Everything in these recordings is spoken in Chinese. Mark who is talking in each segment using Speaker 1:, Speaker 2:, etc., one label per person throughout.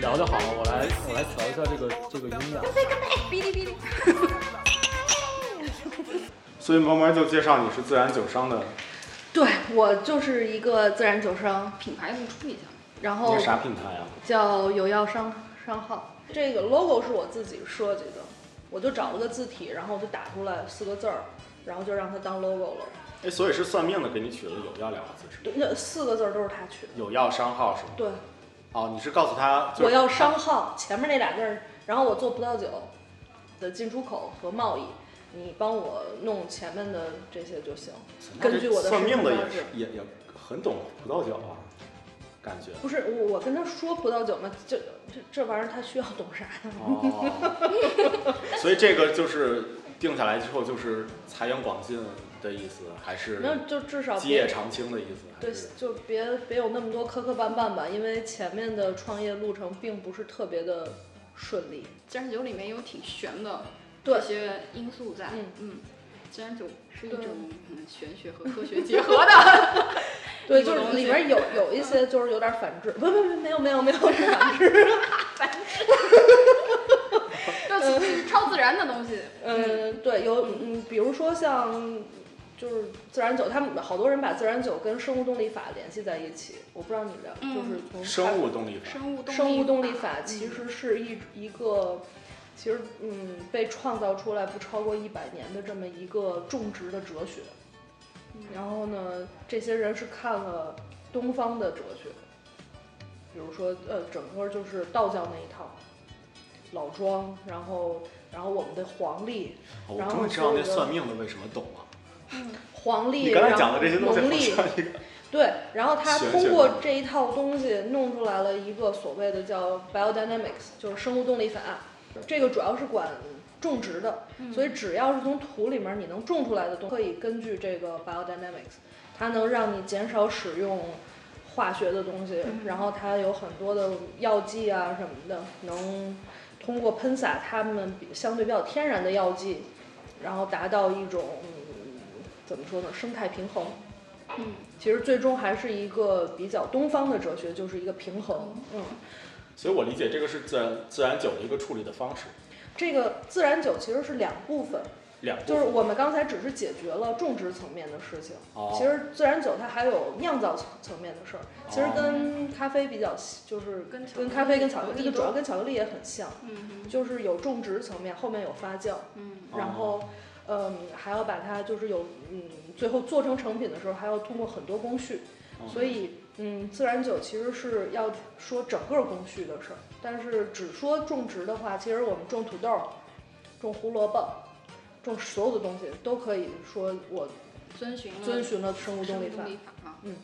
Speaker 1: 聊就好了，我来我来调一下这个这个音量。
Speaker 2: 哔哩哔哩。
Speaker 1: 所以慢慢就介绍你是自然酒商的，
Speaker 3: 对我就是一个自然酒商，
Speaker 2: 品牌不出一下。
Speaker 3: 然后
Speaker 1: 啥品牌啊？
Speaker 3: 叫有药商商号。这个 logo 是我自己设计的，我就找了个字体，然后就打出来四个字儿，然后就让它当 logo 了。
Speaker 1: 哎，所以是算命的给你取了“有药”两个字是吗？
Speaker 3: 对，那四个字儿都是他取的。
Speaker 1: 有药商号是吗？
Speaker 3: 对，
Speaker 1: 哦，你是告诉他就是
Speaker 3: 我要商号前面那俩字儿，然后我做葡萄酒的进出口和贸易，你帮我弄前面的这些就行。根据我的
Speaker 1: 算命的也是也也很懂葡萄酒啊，感觉。
Speaker 3: 不是我，我跟他说葡萄酒嘛，这这这玩意儿他需要懂啥呢？
Speaker 1: 哦，所以这个就是定下来之后就是财源广进的意思，还是
Speaker 3: 没有就至少
Speaker 1: 基业长青的意思？还
Speaker 3: 对
Speaker 1: 是，
Speaker 3: 就别别有那么多磕磕绊绊吧，因为前面的创业路程并不是特别的顺利。
Speaker 2: 自然酒里面有挺悬的
Speaker 3: 对
Speaker 2: 一些因素在。
Speaker 3: 嗯
Speaker 2: 嗯，自然酒是一
Speaker 3: 对
Speaker 2: 种嗯玄学和科学结合的。
Speaker 3: 对，就是里边有有一些就是有点反制，不不不，没有没有没有是反制。
Speaker 2: 就是超自然的东西。
Speaker 3: 嗯，对，有嗯，比如说像就是自然酒，他们好多人把自然酒跟生物动力法联系在一起，我不知道你了，
Speaker 2: 嗯
Speaker 3: 就是从
Speaker 1: 生物动力法。
Speaker 2: 生物动力
Speaker 3: 生物动力
Speaker 2: 法
Speaker 3: 法其实是一一个，其实嗯被创造出来不超过一百年的这么一个种植的哲学。然后呢，这些人是看了东方的哲学，比如说呃，整个就是道教那一套，老庄，然后然后我们的黄历，
Speaker 1: 哦我
Speaker 3: 然后
Speaker 1: 终于知道那算命的为什么懂了。
Speaker 3: 黄历，
Speaker 1: 你刚才
Speaker 3: 然后
Speaker 1: 讲的这些东西，
Speaker 3: 农历 对，然后他通过这一套东西弄出来了一个所谓的叫 biodynamics，就是生物动力法。这个主要是管种植的，所以只要是从土里面你能种出来的东西，可以根据这个 biodynamics，它能让你减少使用化学的东西，然后它有很多的药剂啊什么的，能通过喷洒它们比相对比较天然的药剂，然后达到一种、嗯怎么说呢，生态平衡。
Speaker 2: 嗯，
Speaker 3: 其实最终还是一个比较东方的哲学，就是一个平衡。嗯，
Speaker 1: 所以我理解这个是自然自然酒的一个处理的方式，
Speaker 3: 这个自然酒其实是两部分，
Speaker 1: 两部分
Speaker 3: 就是我们刚才只是解决了种植层面的事情，
Speaker 1: 哦
Speaker 3: 其实自然酒它还有酿造层层面的事儿。其实跟咖啡比较，就是
Speaker 2: 跟
Speaker 3: 跟咖啡跟巧克力，这个主要跟巧克力也很像，
Speaker 2: 嗯
Speaker 3: 就是有种植层面，后面有发酵，
Speaker 2: 嗯
Speaker 3: 然后。嗯，还要把它就是有嗯，最后做成成品的时候，还要通过很多工序，
Speaker 1: 哦
Speaker 3: 所以，嗯，自然酒其实是要说整个工序的事儿，但是只说种植的话，其实我们种土豆、种胡萝卜、种所有的东西都可以说我
Speaker 2: 遵循了
Speaker 3: 遵循了生物动力法。嗯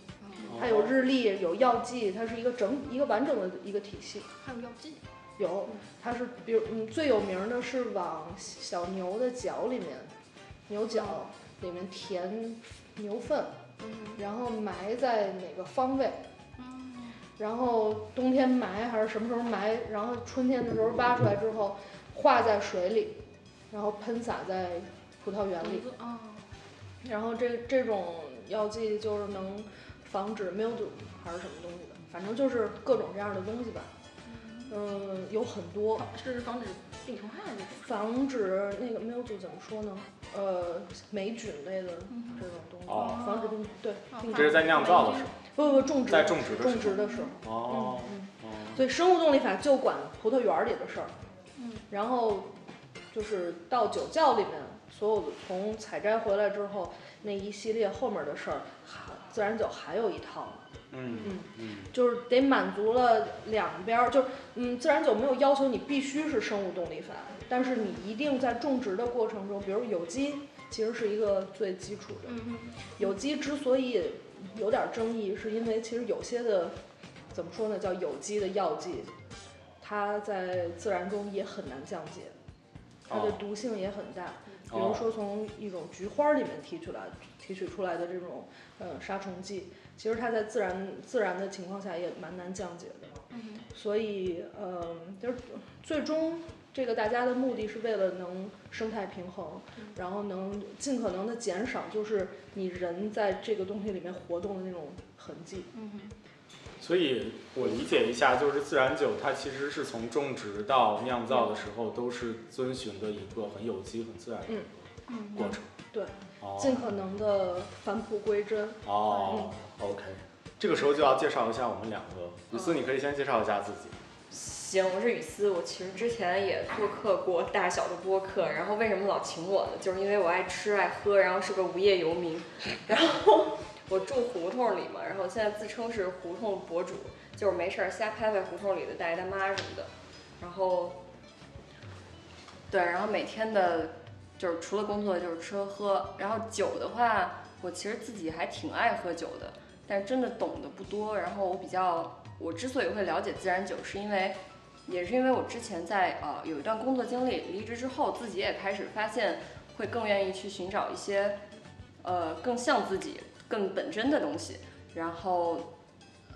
Speaker 2: 哦
Speaker 3: 它有日历，有药剂，它是一个整一个完整的一个体系。
Speaker 2: 还有药剂。
Speaker 3: 有，它是比如嗯最有名的是往小牛的脚里面，牛角里面填牛粪，
Speaker 2: 嗯
Speaker 3: 然后埋在哪个方位。
Speaker 2: 嗯
Speaker 3: 然后冬天埋还是什么时候埋，然后春天的时候挖出来之后，化在水里，然后喷洒在葡萄园里。
Speaker 2: 啊。
Speaker 3: 然后这这种药剂就是能防止 mildew 还是什么东西的，反正就是各种这样的东西吧。嗯，有很多
Speaker 2: 是防止病虫害那种。
Speaker 3: 防止那个 mildew 怎么说呢？呃，霉菌类的这种东西，
Speaker 1: 哦
Speaker 3: 防止病对病
Speaker 1: 这是在酿造的时候，
Speaker 3: 不不不种植
Speaker 1: 在种植的时候
Speaker 3: 种植的时候。
Speaker 1: 哦
Speaker 3: 嗯嗯。
Speaker 1: 哦，
Speaker 3: 所以生物动力法就管葡萄园儿里的事儿，
Speaker 2: 嗯，
Speaker 3: 然后就是到酒窖里面，所有的从采摘回来之后那一系列后面的事儿，还自然酒还有一套，
Speaker 1: 嗯
Speaker 3: 嗯，
Speaker 1: 嗯
Speaker 3: 就是得满足了两边儿，就是嗯，自然酒没有要求你必须是生物动力法，但是你一定在种植的过程中，比如有机，其实是一个最基础的。
Speaker 2: 嗯
Speaker 3: 有机之所以有点争议，是因为其实有些的怎么说呢，叫有机的药剂，它在自然中也很难降解，它的
Speaker 1: 哦
Speaker 3: 毒性也很大。比
Speaker 1: 哦
Speaker 3: 如说从一种菊花里面提取来提取出来的这种呃杀虫剂，其实它在自然自然的情况下也蛮难降解的。
Speaker 2: 嗯
Speaker 3: 所以呃，就是最终这个大家的目的是为了能生态平衡，然后能尽可能的减少就是你人在这个东西里面活动的那种痕迹。
Speaker 2: 嗯
Speaker 1: 所以我理解一下，就是自然酒它其实是从种植到酿造的时候都是遵循的一个很有机、很自然的
Speaker 2: 嗯
Speaker 1: 过程。
Speaker 3: 对，
Speaker 1: 哦
Speaker 3: 尽可能的返璞归真。
Speaker 1: 哦，OK，这个时候就要介绍一下我们两个。雨思，你可以先介绍一下自己。
Speaker 4: 行，我是雨思，我其实之前也做客过大小的播客，然后为什么老请我呢？就是因为我爱吃爱喝，然后是个无业游民，然后我住胡同里嘛，然后现在自称是胡同博主，就是没事儿瞎拍拍胡同里的大爷大妈什么的，然后，对，然后每天的，就是除了工作就是吃喝喝，然后酒的话，我其实自己还挺爱喝酒的，但真的懂得不多，然后我比较，我之所以会了解自然酒，是因为。也是因为我之前在呃有一段工作经历，离职之后自己也开始发现，会更愿意去寻找一些，呃更像自己、更本真的东西，然后，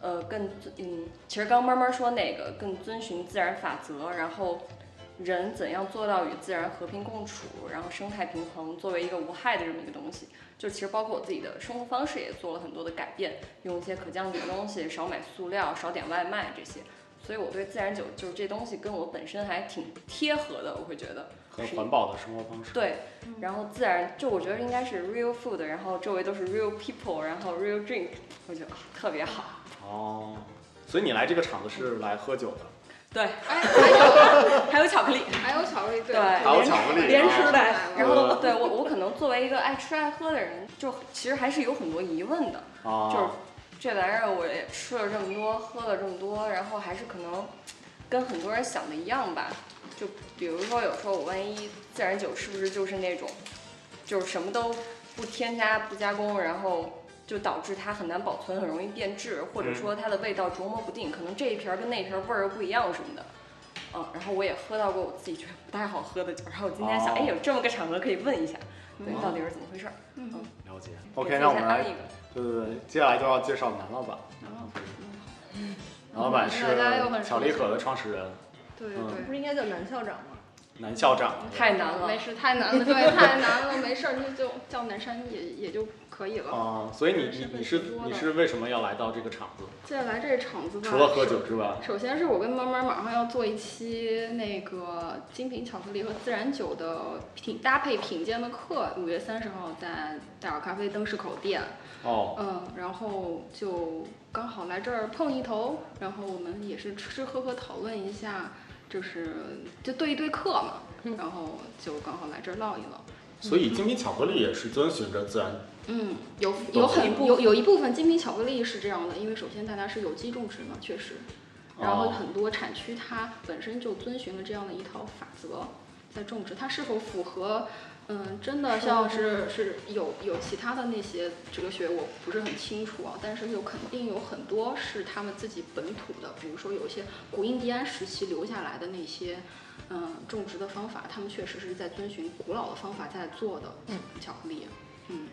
Speaker 4: 呃更嗯，其实刚慢慢说那个更遵循自然法则，然后人怎样做到与自然和平共处，然后生态平衡，作为一个无害的这么一个东西，就其实包括我自己的生活方式也做了很多的改变，用一些可降解的东西，少买塑料，少点外卖这些。所以我对自然酒就是这东西跟我本身还挺贴合的，我会觉得
Speaker 1: 很环保的生活方式。
Speaker 4: 对。然后自然就我觉得应该是 real food，然后周围都是 real people，然后 real drink，我觉得、啊、特别好。
Speaker 1: 哦，所以你来这个厂子是来喝酒的？
Speaker 4: 对，
Speaker 2: 哎，还有
Speaker 4: 还有巧克力，
Speaker 2: 还有巧克力，对，
Speaker 1: 还有巧克力
Speaker 3: 连吃带。
Speaker 4: 然后对我我可能作为一个爱吃爱喝的人，就其实还是有很多疑问的，
Speaker 1: 啊，
Speaker 4: 就是这玩意儿我也吃了这么多，喝了这么多，然后还是可能跟很多人想的一样吧。就比如说，有时候我万一自然酒是不是就是那种，就是什么都不添加、不加工，然后就导致它很难保存，很容易变质，或者说它的味道琢磨不定，可能这一瓶儿跟那瓶儿味儿又不一样什么的。嗯，然后我也喝到过我自己觉得不太好喝的酒，然后我今天想，
Speaker 1: 哦
Speaker 4: 哎，有这么个场合可以问一下，对，
Speaker 2: 嗯
Speaker 4: 到底是怎么回事儿？
Speaker 2: 嗯，
Speaker 1: 了解。OK，那我们来
Speaker 4: 一，个。
Speaker 1: 对对对，接下来就要介绍南老板。南老板是
Speaker 2: 大家又很熟悉
Speaker 1: 巧力可的创始人，
Speaker 2: 对
Speaker 1: 嗯
Speaker 2: 对
Speaker 3: 不是应该叫南校长吗？
Speaker 1: 男校长。
Speaker 4: 太难了
Speaker 2: 没事，太难了，对，太难了，没事儿，就就叫南山也也就可以了。
Speaker 1: 啊，所以你
Speaker 2: 是
Speaker 1: 你你是你是为什么要来到这个厂子？
Speaker 2: 接下来这场子吧，
Speaker 1: 除了喝酒之外，
Speaker 2: 首先是我跟慢慢马上要做一期那个精品巧克力和自然酒的品搭配品鉴的课，五月三十号在戴尔咖啡灯市口店，
Speaker 1: 哦，
Speaker 2: 嗯，然后就刚好来这儿碰一头，然后我们也是吃吃喝喝讨论一下，就是就对一对课嘛，然后就刚好来这儿唠一唠。
Speaker 1: 所以精品巧克力也是遵循着自然
Speaker 2: 嗯，有有很有有一部分精品巧克力是这样的，因为首先大家是有机种植嘛，确实，然后
Speaker 1: 哦
Speaker 2: 很多产区它本身就遵循了这样的一套法则在种植，它是否符合，嗯，真的像是是有有其他的那些哲学我不是很清楚啊，但是有肯定有很多是他们自己本土的，比如说有一些古印第安时期留下来的那些。嗯，种植的方法，他们确实是在遵循古老的方法在做的。嗯，巧克力，嗯。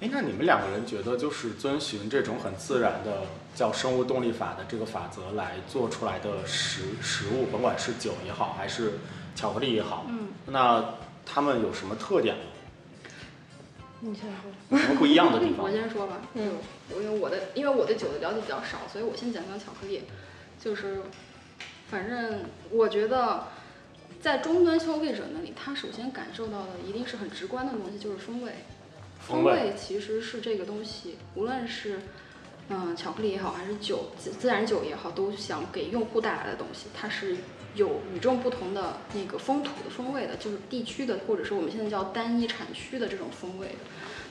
Speaker 1: 哎，那你们两个人觉得，就是遵循这种很自然的叫生物动力法的这个法则来做出来的食食物，甭管是酒也好，还是巧克力也好，
Speaker 2: 嗯，
Speaker 1: 那它们有什么特点呢？
Speaker 3: 你先说。
Speaker 1: 有什么不一样的地方
Speaker 2: 我？先说吧，
Speaker 3: 嗯，
Speaker 2: 我因为我的因为我对酒的了解比较少，所以我先讲讲巧克力。就是，反正我觉得，在终端消费者那里，他首先感受到的一定是很直观的东西，就是风味。风
Speaker 1: 味
Speaker 2: 其实是这个东西，无论是嗯巧克力也好，还是酒自自然酒也好，都想给用户带来的东西，它是有与众不同的那个风土的风味的，就是地区的，或者是我们现在叫单一产区的这种风味的。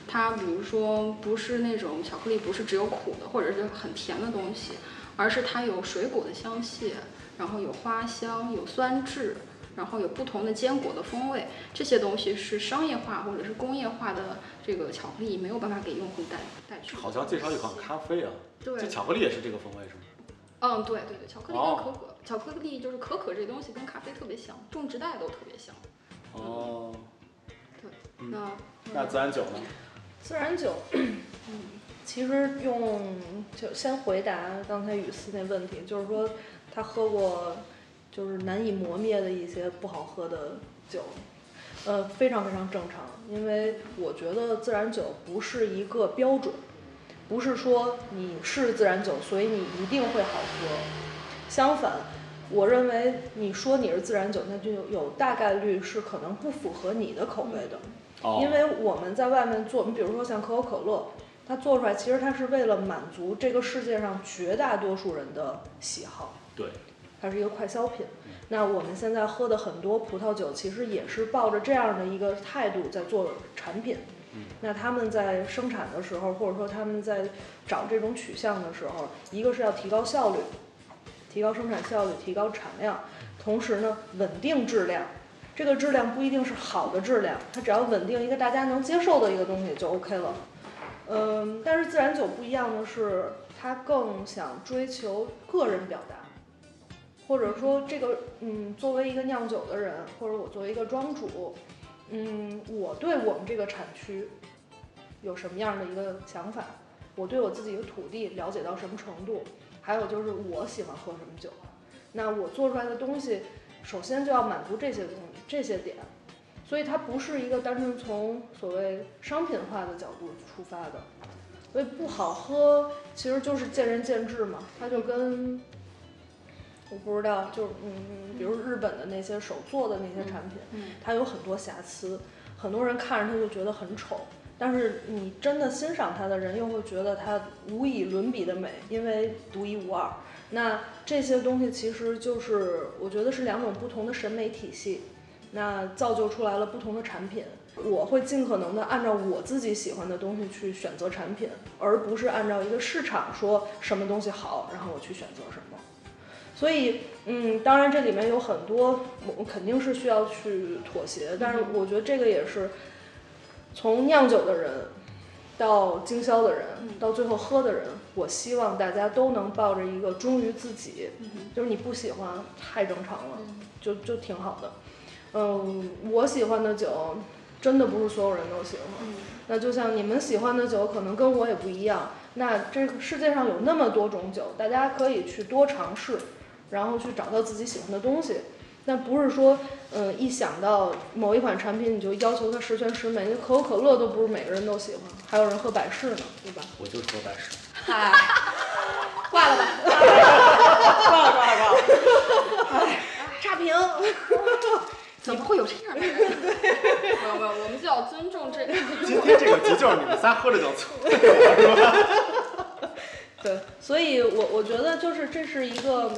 Speaker 2: 它比如说不是那种巧克力，不是只有苦的或者是很甜的东西，而是它有水果的香气，然后有花香，有酸质，然后有不同的坚果的风味，这些东西是商业化或者是工业化的这个巧克力没有办法给用户带带去的。
Speaker 1: 好像介绍一款咖啡啊，
Speaker 2: 对
Speaker 1: 这，巧克力也是这个风味是吗？
Speaker 2: 嗯，对对对，巧克力跟
Speaker 1: 哦
Speaker 2: 可可，巧克力就是可可这东西跟咖啡特别像，种植带都特别像。
Speaker 1: 哦，嗯
Speaker 2: 那
Speaker 1: 那自然酒呢？
Speaker 3: 自然酒，嗯其实用就先回答刚才雨思那问题，就是说他喝过就是难以磨灭的一些不好喝的酒，呃，非常非常正常，因为我觉得自然酒不是一个标准，不是说你是自然酒，所以你一定会好喝。相反，我认为你说你是自然酒，那就有有大概率是可能不符合你的口味的。
Speaker 1: 哦，
Speaker 3: 因为我们在外面做，你比如说像可口可乐，它做出来其实它是为了满足这个世界上绝大多数人的喜好，
Speaker 1: 对，
Speaker 3: 它是一个快消品。那我们现在喝的很多葡萄酒，其实也是抱着这样的一个态度在做产品。
Speaker 1: 嗯
Speaker 3: 那他们在生产的时候，或者说他们在找这种取向的时候，一个是要提高效率，提高生产效率，提高产量，同时呢稳定质量。这个质量不一定是好的质量，它只要稳定一个大家能接受的一个东西就 OK 了。嗯，但是自然酒不一样的是，它更想追求个人表达，或者说这个嗯，作为一个酿酒的人，或者我作为一个庄主，嗯，我对我们这个产区有什么样的一个想法？我对我自己的土地了解到什么程度？还有就是我喜欢喝什么酒？那我做出来的东西，首先就要满足这些东西这些点，所以它不是一个单纯从所谓商品化的角度出发的。所以不好喝，其实就是见仁见智嘛。它就跟我不知道，就是嗯，比如日本的那些手做的那些产品，
Speaker 2: 嗯
Speaker 3: 它有很多瑕疵，很多人看着它就觉得很丑。但是你真的欣赏它的人，又会觉得它无以伦比的美，因为独一无二。那这些东西其实就是我觉得是两种不同的审美体系，那造就出来了不同的产品。我会尽可能的按照我自己喜欢的东西去选择产品，而不是按照一个市场说什么东西好，然后我去选择什么。所以，嗯，当然这里面有很多我肯定是需要去妥协，但是我觉得这个也是从酿酒的人到经销的人，到最后喝的人，我希望大家都能抱着一个忠于自己，就是你不喜欢太正常了，就就挺好的。嗯，我喜欢的酒真的不是所有人都喜欢，那就像你们喜欢的酒可能跟我也不一样。那这个世界上有那么多种酒，大家可以去多尝试，然后去找到自己喜欢的东西。但不是说，嗯，一想到某一款产品你就要求它十全十美。那可口可乐都不是每个人都喜欢，还有人喝百事呢，对吧？
Speaker 1: 我就是喝百事。
Speaker 4: 嗨，
Speaker 3: 挂了吧，
Speaker 4: 挂了挂了挂了。
Speaker 3: 差评。
Speaker 2: 怎么会有这样的人？没有没有，我们就要尊重这个。
Speaker 1: 今天这个局就是你们仨喝的酒错。
Speaker 3: 对，所以我我觉得就是这是一个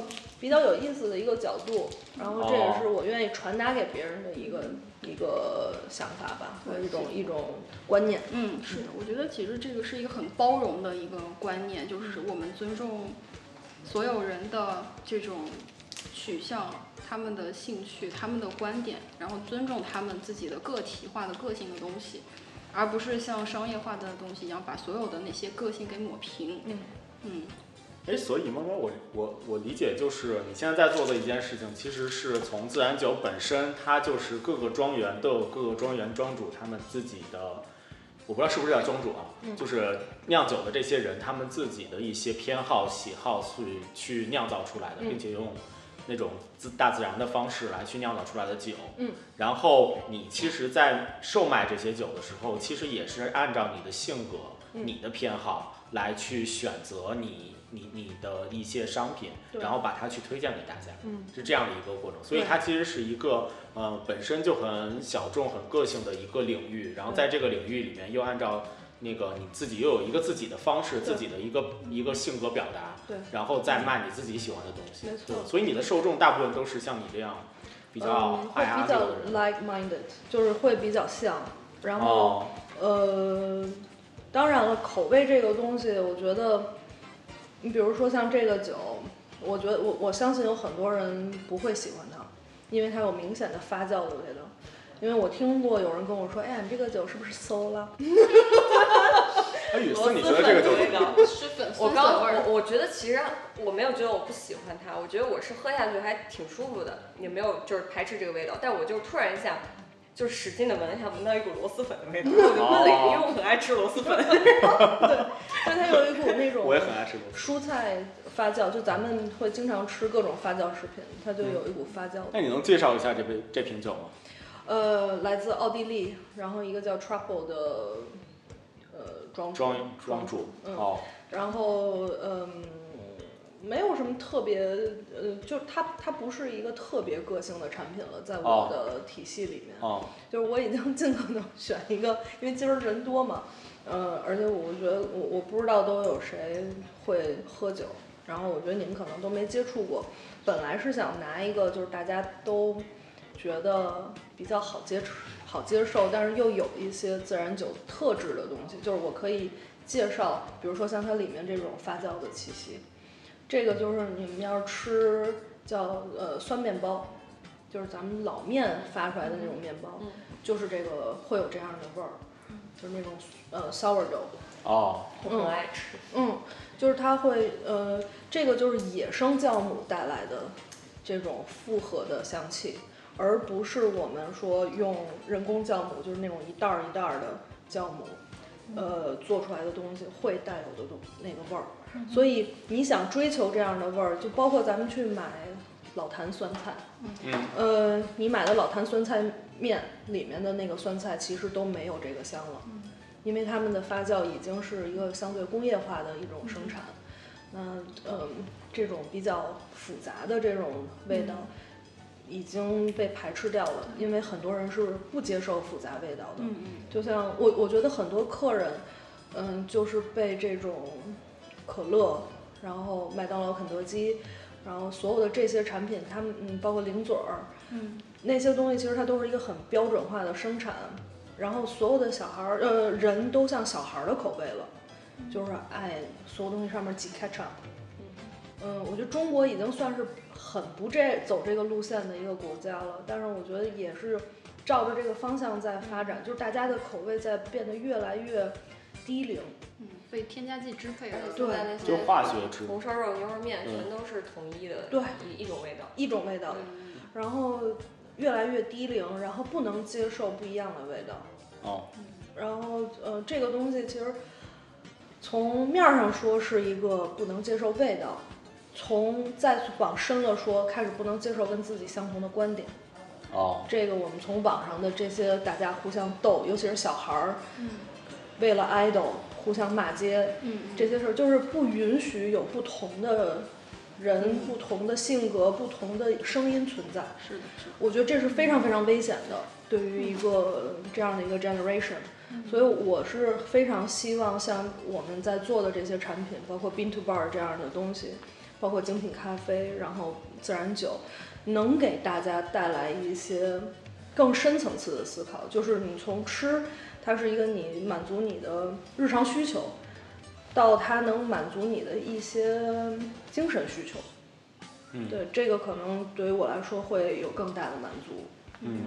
Speaker 3: 比较有意思的一个角度，然后这也是我愿意传达给别人的一个、一个想法吧，和一种一种观念。
Speaker 2: 嗯，是的，我觉得其实这个是一个很包容的一个观念，就是我们尊重所有人的这种取向、他们的兴趣、他们的观点，然后尊重他们自己的个体化的个性的东西，而不是像商业化的东西一样把所有的那些个性给抹平。
Speaker 3: 嗯
Speaker 2: 嗯
Speaker 1: 哎，所以猫猫，我我我理解就是你现在在做的一件事情，其实是从自然酒本身，它就是各个庄园都有各个庄园庄主他们自己的，我不知道是不是叫庄主啊，
Speaker 3: 嗯。
Speaker 1: 就是酿酒的这些人，他们自己的一些偏好、喜好去去酿造出来的，
Speaker 3: 嗯。
Speaker 1: 并且用那种自大自然的方式来去酿造出来的酒。
Speaker 3: 嗯，
Speaker 1: 然后你其实，在售卖这些酒的时候，其实也是按照你的性格、
Speaker 3: 嗯。
Speaker 1: 你的偏好来去选择你你你的一些商品，然后把它去推荐给大家。
Speaker 3: 嗯
Speaker 1: 是这样的一个过程，所以它其实是一个呃本身就很小众、很个性的一个领域，然后在这个领域里面又按照那个你自己又有一个自己的方式、自己的一个一个性格表达，
Speaker 3: 对，
Speaker 1: 然后再卖你自己喜欢的东西。
Speaker 3: 没错
Speaker 1: 所以你的受众大部分都是像你这样比较
Speaker 3: 比较
Speaker 1: 六的人。
Speaker 3: like-minded，就是会比较像。然后，
Speaker 1: 哦，
Speaker 3: 呃，当然了，口味这个东西，我觉得，你比如说像这个酒，我觉得我我相信有很多人不会喜欢它，因为它有明显的发酵的味道。因为我听过有人跟我说，哎呀，你这个酒是不是馊了？
Speaker 1: 哎，雨思，你觉得这个酒怎么样？
Speaker 4: 我刚。我我觉得其实我没有觉得我不喜欢它，我觉得我是喝下去还挺舒服的，也没有就是排斥这个味道。但我就突然一下，就使劲的闻了一下，闻到一股螺蛳粉的味道，我就问了因为我很爱吃螺蛳粉。
Speaker 3: 对，它有一股那种
Speaker 1: 我也很爱吃。
Speaker 3: 蔬菜发酵，就咱们会经常吃各种发酵食品，它就
Speaker 1: 嗯
Speaker 3: 有一股发酵的。
Speaker 1: 那你能介绍一下这杯这瓶酒吗？
Speaker 3: 呃，来自奥地利，然后一个叫 Truffle 的呃庄主
Speaker 1: 庄庄主
Speaker 3: 嗯
Speaker 1: 哦
Speaker 3: 然后嗯，没有什么特别，呃，就它它不是一个特别个性的产品了，在
Speaker 1: 哦。
Speaker 3: 我的体系里面，
Speaker 1: 哦。
Speaker 3: 就是我已经尽可能选一个，因为今儿人多嘛，呃，而且我觉得我我不知道都有谁会喝酒，然后我觉得你们可能都没接触过，本来是想拿一个就是大家都觉得比较好接触。好接受，但是又有一些自然酒特质的东西，就是我可以介绍，比如说像它里面这种发酵的气息，这个就是你们要是吃叫呃酸面包，就是咱们老面发出来的那种面包，
Speaker 4: 嗯
Speaker 3: 就是这个会有这样的味儿，就是那种呃 sourdough，
Speaker 1: 哦
Speaker 4: 我很爱吃。
Speaker 3: 嗯，就是它会呃，这个就是野生酵母带来的这种复合的香气，而不是我们说用人工酵母，就是那种一袋儿一袋儿的酵母，呃，做出来的东西会带有的东那个味儿。所以你想追求这样的味儿，就包括咱们去买老坛酸菜，
Speaker 1: 嗯
Speaker 3: 呃，你买的老坛酸菜面里面的那个酸菜其实都没有这个香了，因为他们的发酵已经是一个相对工业化的一种生产。那呃，这种比较复杂的这种味道已经被排斥掉了，因为很多人是不接受复杂味道的。
Speaker 2: 嗯嗯
Speaker 3: 就像我，我觉得很多客人，嗯，就是被这种可乐，然后麦当劳、肯德基，然后所有的这些产品，他们嗯，包括零嘴儿，
Speaker 2: 嗯
Speaker 3: 那些东西其实它都是一个很标准化的生产，然后所有的小孩儿，呃，人都像小孩儿的口味了，就是爱所有东西上面挤 ketchup。嗯，我觉得中国已经算是很不这走这个路线的一个国家了，但是我觉得也是照着这个方向在发展，就是大家的口味在变得越来越低龄。
Speaker 2: 嗯，被添加剂支配了。
Speaker 3: 对
Speaker 4: 现在那
Speaker 1: 就
Speaker 4: 些
Speaker 1: 化学制
Speaker 4: 红烧肉、牛肉面全都是统一的，
Speaker 3: 对
Speaker 4: 一一种味道。
Speaker 3: 一种味道，
Speaker 2: 嗯
Speaker 3: 然后越来越低龄，然后不能接受不一样的味道。
Speaker 1: 哦
Speaker 3: 然后呃，这个东西其实从面儿上说是一个不能接受味道，从再往深了说，开始不能接受跟自己相同的观点。
Speaker 1: 哦
Speaker 3: 这个我们从网上的这些大家互相斗，尤其是小孩儿，
Speaker 2: 嗯
Speaker 3: 为了 idol 互相骂街，
Speaker 2: 嗯
Speaker 3: 这些事儿就是不允许有不同的人、不同的性格、不同的声音存在。
Speaker 2: 是的，是的。
Speaker 3: 我觉得这是非常非常危险的，对于一个这样的一个 generation。所以我是非常希望像我们在做的这些产品，包括 bean to bar 这样的东西，包括精品咖啡，然后自然酒，能给大家带来一些更深层次的思考。就是你从吃，它是一个你满足你的日常需求，到它能满足你的一些精神需求。
Speaker 1: 嗯
Speaker 3: 对，这个可能对于我来说会有更大的满足。
Speaker 1: 嗯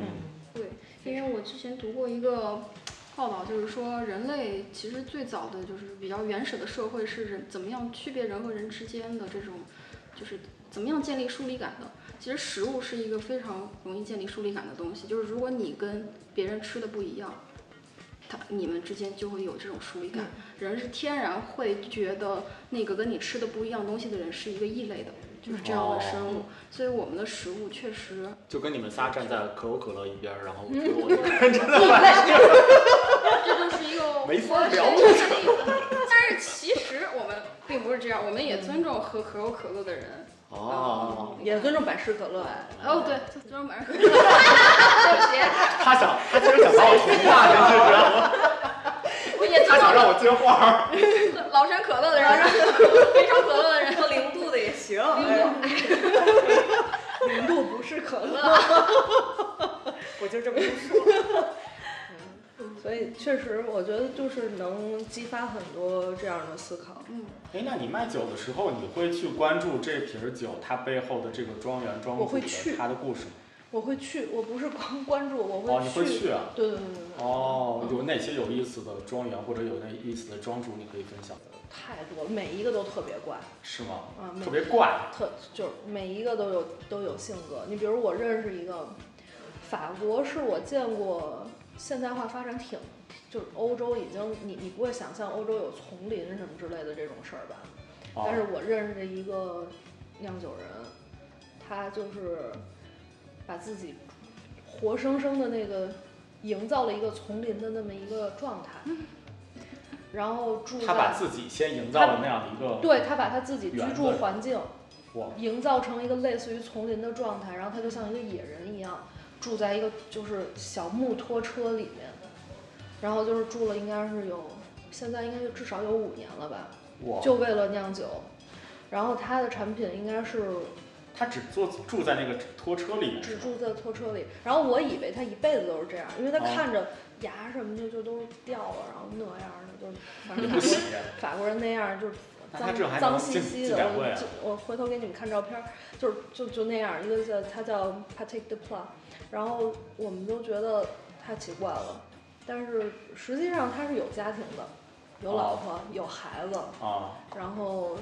Speaker 2: 对，因为我之前读过一个报道，就是说人类其实最早的就是比较原始的社会是人怎么样区别人和人之间的这种，就是怎么样建立疏离感的。其实食物是一个非常容易建立疏离感的东西，就是如果你跟别人吃的不一样，他你们之间就会有这种疏离感。人是天然会觉得那个跟你吃的不一样东西的人是一个异类的，就是这样的生物。所以我们的食物确实
Speaker 1: 就跟你们仨站在可口可乐一边，然后我 觉得我真的
Speaker 2: 个
Speaker 1: 没法
Speaker 2: 活
Speaker 1: 聊
Speaker 2: 生生的例子。但是其实我们并不是这样，我们也尊重喝可口可乐的人。
Speaker 1: 哦，
Speaker 3: 也尊重百事可乐哎。
Speaker 2: 哦，对，尊重百事可乐。对不起，
Speaker 1: 他想他其实想把我同化进去，知道吗？
Speaker 2: 我也尊
Speaker 1: 他想让
Speaker 2: 重
Speaker 1: 我接话儿。
Speaker 2: 老山可乐的人，非常可乐的人。
Speaker 4: 喝零度的也行。
Speaker 3: 零度不是可乐，
Speaker 4: 我就这么说。
Speaker 3: 所以确实我觉得就是能激发很多这样的思考。
Speaker 2: 嗯，
Speaker 1: 哎，那你卖酒的时候，你会去关注这瓶儿酒它背后的这个庄园庄主的
Speaker 3: 我会去
Speaker 1: 他的故事吗？
Speaker 3: 我会去，我不是光关注，我会
Speaker 1: 哦，你会
Speaker 3: 去。
Speaker 1: 啊？
Speaker 3: 对对对对对。
Speaker 1: 哦，有哪些有意思的庄园或者有那意思的庄主你可以分享？
Speaker 3: 太多了，每一个都特别怪
Speaker 1: 是吗？
Speaker 3: 啊，
Speaker 1: 特别怪。
Speaker 3: 特就是每一个都有都有性格。你比如我认识一个，法国是我见过现代化发展挺，就是欧洲已经你你不会想象欧洲有丛林什么之类的这种事儿吧？
Speaker 1: 哦
Speaker 3: 但是我认识的一个酿酒人，他就是把自己活生生的那个营造了一个丛林的那么一个状态。然后住
Speaker 1: 他把
Speaker 3: 在，
Speaker 1: 自己先营造了那样的一个
Speaker 3: 对他把他自己居住环境
Speaker 1: 哇
Speaker 3: 营造成一个类似于丛林的状态，然后他就像一个野人一样，住在一个就是小木拖车里面，然后就是住了应该是有，现在应该就至少有五年了吧，就为了酿酒。然后他的产品应该是
Speaker 1: 他只坐住在那个拖车里面，
Speaker 3: 只住在拖车里，然后我以为他一辈子都是这样，因为他
Speaker 1: 哦
Speaker 3: 看着牙什么的就都掉了，然后那样的，就是 反正法国
Speaker 1: 洗。
Speaker 3: 法国人那样，就脏脏兮兮的。我就我回头给你们看照片儿，就是就就那样，一个叫他叫 de Pla，然后我们都觉得太奇怪了，但是实际上他是有家庭的，有老婆，有孩子，
Speaker 1: 啊，
Speaker 3: 然后，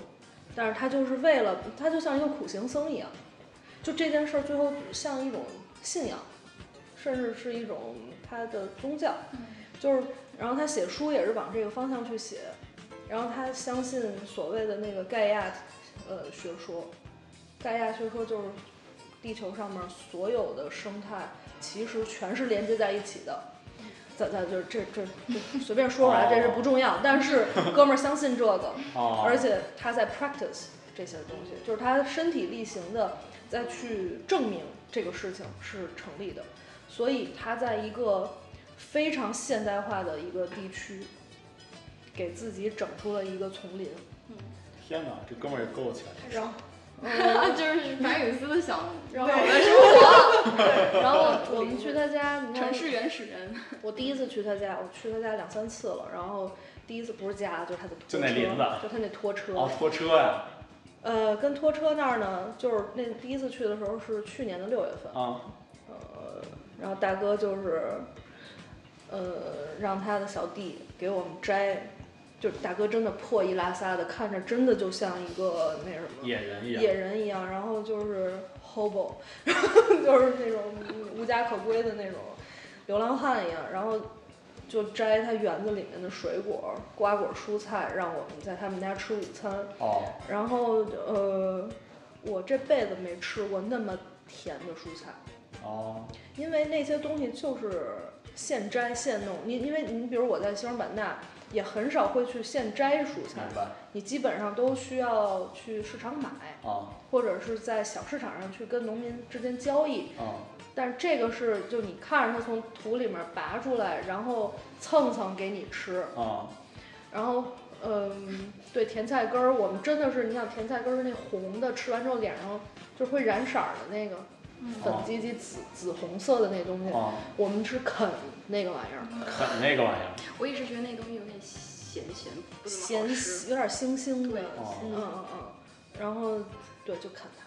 Speaker 3: 但是他就是为了他就像一个苦行僧一样，就这件事儿最后像一种信仰，甚至是一种他的宗教，就是然后他写书也是往这个方向去写，然后他相信所谓的那个盖亚呃学说，盖亚学说就是地球上面所有的生态其实全是连接在一起的。咱咱就是这这这随便说出来，这是不重要。但是哥们儿相信这个，
Speaker 1: 哦，
Speaker 3: 而且他在 practice 这些东西，就是他身体力行的再去证明这个事情是成立的，所以他在一个非常现代化的一个地区，给自己整出了一个丛林，
Speaker 1: 天哪，这哥们儿也够钱。
Speaker 3: 然后。
Speaker 2: 就是白雨思想，
Speaker 3: 然后
Speaker 2: 我的 生活，
Speaker 3: 然后我们去他家，你看
Speaker 2: 城市原始人，
Speaker 3: 我第一次去他家，我去他家两三次了。然后第一次不是家，就是他的
Speaker 1: 就
Speaker 3: 拖车，
Speaker 1: 那林子
Speaker 3: 就他那拖车。
Speaker 1: 哦，拖车呀，
Speaker 3: 呃，跟拖车那儿呢，就是那第一次去的时候是去年的六月份，
Speaker 1: 啊，
Speaker 3: 呃，然后大哥就是，呃，让他的小弟给我们摘，就大哥真的破衣拉撒的，看着真的就像一个那什么
Speaker 1: 野人一样。
Speaker 3: 野人一样，然后就是 hobo，然后 就是那种无家可归的那种流浪汉一样，然后就摘他园子里面的水果、瓜果、蔬菜，让我们在他们家吃午餐。
Speaker 1: 哦，
Speaker 3: 然后呃，我这辈子没吃过那么甜的蔬菜，
Speaker 1: 哦，
Speaker 3: 因为那些东西就是现摘现弄。你因为你比如我在西双版纳。也很少会去现摘蔬菜。你基本上都需要去市场买，
Speaker 1: 啊
Speaker 3: 或者是在小市场上去跟农民之间交易。
Speaker 1: 啊，
Speaker 3: 但是这个是就你看着它从土里面拔出来，然后蹭蹭给你吃，
Speaker 1: 啊，
Speaker 3: 然后嗯，对甜菜根儿，我们真的是你想甜菜根儿是那红的，吃完之后脸上就会染色儿的那个粉
Speaker 1: 哦
Speaker 3: 唧唧紫紫红色的那东西，
Speaker 1: 啊，
Speaker 3: 我们是啃那个玩意儿，
Speaker 1: 啃那个玩意儿。
Speaker 2: 我一直觉得那东西有点咸咸，不怎么
Speaker 3: 咸
Speaker 2: 好吃。
Speaker 3: 有点腥腥的，
Speaker 2: 对
Speaker 1: 哦
Speaker 3: 嗯嗯嗯，然后对就啃它，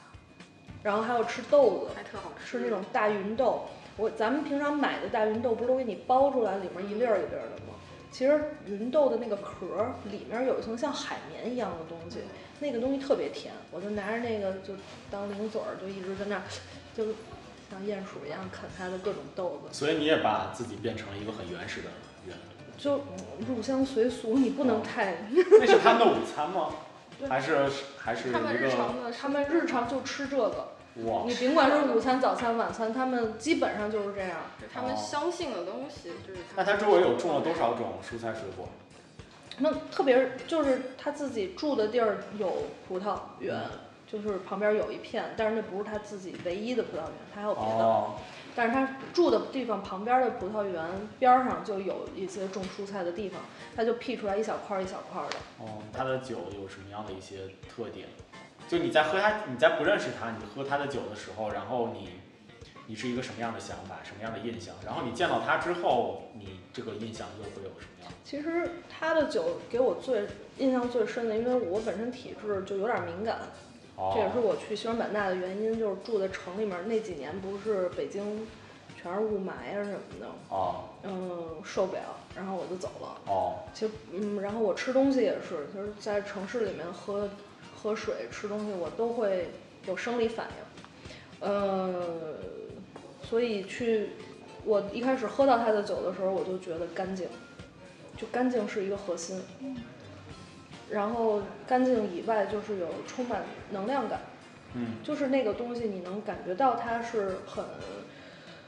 Speaker 3: 然后还有吃豆子，
Speaker 2: 还特好吃，
Speaker 3: 吃那种大芸豆。我咱们平常买的大芸豆不是都给你包出来，里面一粒儿一粒儿的吗？其实芸豆的那个壳儿里面有一层像海绵一样的东西，那个东西特别甜，我就拿着那个就当零嘴儿，就一直在那儿，就像鼹鼠一样啃它的各种豆子，
Speaker 1: 所以你也把自己变成了一个很原始的人。
Speaker 3: 就嗯入乡随俗，你不能太。
Speaker 1: 那是他们的午餐吗？还是还是
Speaker 2: 他们日常的
Speaker 3: 他们日常就吃这个，
Speaker 1: 哇
Speaker 3: 你甭管是午餐、早餐、晚餐，他们基本上就是这样。
Speaker 2: 就他们相信的东西，就是
Speaker 1: 那他周围有种了多少种蔬菜水果？
Speaker 3: 那特别就是他自己住的地儿有葡萄园，就是旁边有一片，但是那不是他自己唯一的葡萄园，他还有别的。
Speaker 1: 哦，
Speaker 3: 但是他住的地方旁边的葡萄园边儿上就有一些种蔬菜的地方，他就辟出来一小块儿一小块儿的。
Speaker 1: 哦，他的酒有什么样的一些特点？就你在喝他，你在不认识他，你喝他的酒的时候，然后你你是一个什么样的想法，什么样的印象？然后你见到他之后，你这个印象又会有什么样？
Speaker 3: 其实他的酒给我最印象最深的，因为我本身体质就有点敏感，
Speaker 1: 哦，
Speaker 3: 这也是我去西双版纳的原因，就是住在城里面那几年不是北京全是雾霾啊什么的，
Speaker 1: 哦
Speaker 3: 嗯，受不了，然后我就走了。
Speaker 1: 哦
Speaker 3: 其实，嗯，然后我吃东西也是，就是在城市里面喝喝水、吃东西，我都会有生理反应。呃，所以去我一开始喝到他的酒的时候，我就觉得干净，就干净是一个核心。然后干净以外，就是有充满能量感，
Speaker 1: 嗯。
Speaker 3: 就是那个东西你能感觉到它是很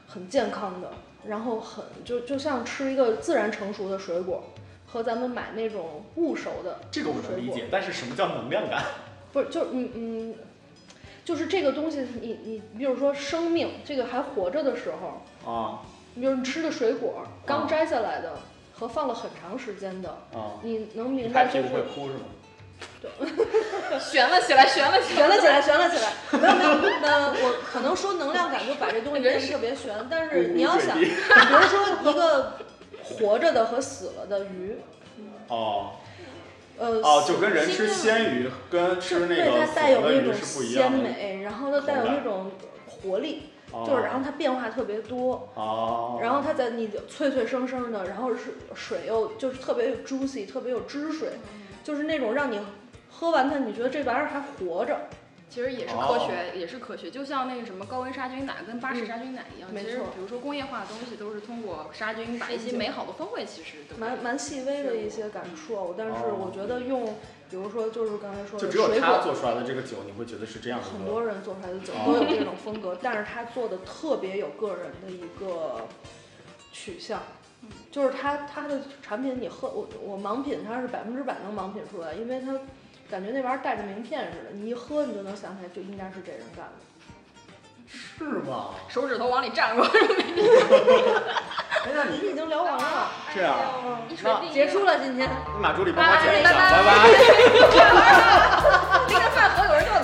Speaker 3: 很健康的，然后很就就像吃一个自然成熟的水果，和咱们买那种不熟的
Speaker 1: 这个我能理解，但是什么叫能量感？
Speaker 3: 不是，就嗯嗯，就是这个东西你，你你比如说生命，这个还活着的时候，
Speaker 1: 啊。
Speaker 3: 你比如你吃的水果，刚
Speaker 1: 啊。
Speaker 3: 摘下来的和放了很长时间的，
Speaker 1: 啊！
Speaker 3: 你能明白就
Speaker 1: 拍屁股会
Speaker 3: 是
Speaker 1: 哭是吗？
Speaker 2: 悬了起来，悬了起
Speaker 3: 悬了起来，悬了起来。没有没有，那我可能说能量感就把这东西变得特别悬，但是你要想，比如说一个活着的和死了的鱼，
Speaker 1: 哦
Speaker 3: 呃，
Speaker 1: 哦，就跟人吃
Speaker 3: 新鲜
Speaker 1: 鲜鱼跟吃那
Speaker 3: 对
Speaker 1: 个
Speaker 3: 它带有那种鲜。美，然后它带有那种活力，
Speaker 1: 哦
Speaker 3: 就是然后它变化特别多。
Speaker 1: 哦，
Speaker 3: 然后它在你脆脆生生的，然后是水又就是特别有 juicy，特别有汁水，就是那种让你喝完它，你觉得这玩意儿还活着。
Speaker 2: 其实也是科学，也是科学，就像那个什么高温杀菌奶跟巴氏杀菌奶一样，其实
Speaker 3: 嗯没错
Speaker 2: 比如说工业化的东西都是通过杀菌把一些美好的风味其实都
Speaker 3: 蛮蛮细微的一些感受，但是我觉得用，比如说就是刚才说的
Speaker 1: 就只有他
Speaker 3: 水果，
Speaker 1: 做出来的这个酒，你会觉得是这样的
Speaker 3: 很多人做出来的酒
Speaker 1: 哦
Speaker 3: 都有这种风格，但是他做的特别有个人的一个取向。就是他他的产品，你喝我我盲品，它是百分之百能盲品出来，因为它感觉那玩意儿带着名片似的，你一喝你就能想起来，就应该是这人干的。
Speaker 1: 是吗？
Speaker 2: 手指头往里蘸过。
Speaker 1: 哎，那你
Speaker 3: 已经聊完了。结束了今天。
Speaker 1: 你助理，拜拜。拜拜。这
Speaker 2: 个饭
Speaker 1: 盒有人给我。